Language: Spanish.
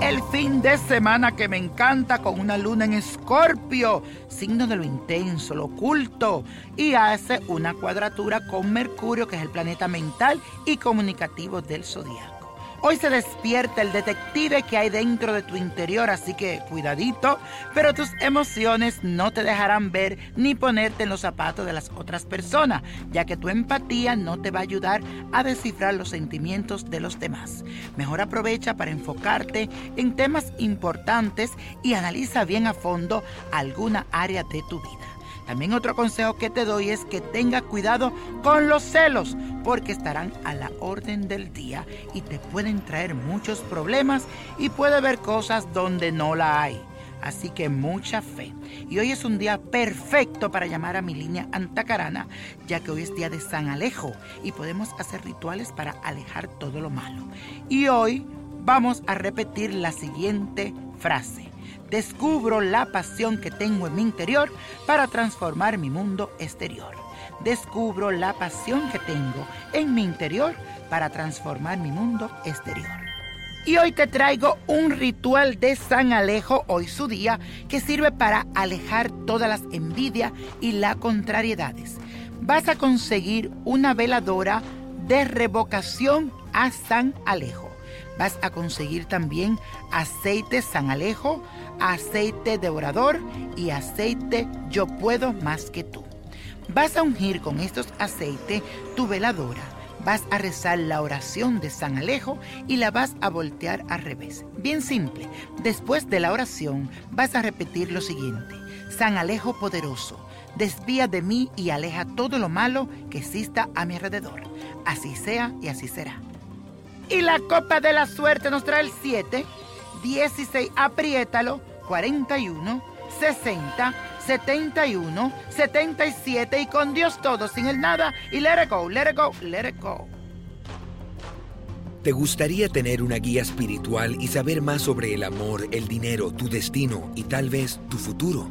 el fin de semana que me encanta con una luna en escorpio, signo de lo intenso, lo oculto, y hace una cuadratura con Mercurio, que es el planeta mental y comunicativo del zodiaco. Hoy se despierta el detective que hay dentro de tu interior, así que cuidadito, pero tus emociones no te dejarán ver ni ponerte en los zapatos de las otras personas, ya que tu empatía no te va a ayudar a descifrar los sentimientos de los demás. Mejor aprovecha para enfocarte en temas importantes y analiza bien a fondo alguna área de tu vida. También otro consejo que te doy es que tengas cuidado con los celos, porque estarán a la orden del día y te pueden traer muchos problemas y puede haber cosas donde no la hay. Así que mucha fe. Y hoy es un día perfecto para llamar a mi línea antacarana, ya que hoy es día de San Alejo y podemos hacer rituales para alejar todo lo malo. Y hoy vamos a repetir la siguiente frase descubro la pasión que tengo en mi interior para transformar mi mundo exterior. Descubro la pasión que tengo en mi interior para transformar mi mundo exterior. Y hoy te traigo un ritual de San Alejo, hoy su día, que sirve para alejar todas las envidias y las contrariedades. Vas a conseguir una veladora de revocación a San Alejo. Vas a conseguir también aceite San Alejo, aceite de orador y aceite yo puedo más que tú. Vas a ungir con estos aceites tu veladora. Vas a rezar la oración de San Alejo y la vas a voltear al revés. Bien simple. Después de la oración vas a repetir lo siguiente. San Alejo poderoso, desvía de mí y aleja todo lo malo que exista a mi alrededor. Así sea y así será. Y la copa de la suerte nos trae el 7, 16, apriétalo, 41, 60, 71, 77 y con Dios todo, sin el nada y let it go, let it go, let it go. ¿Te gustaría tener una guía espiritual y saber más sobre el amor, el dinero, tu destino y tal vez tu futuro?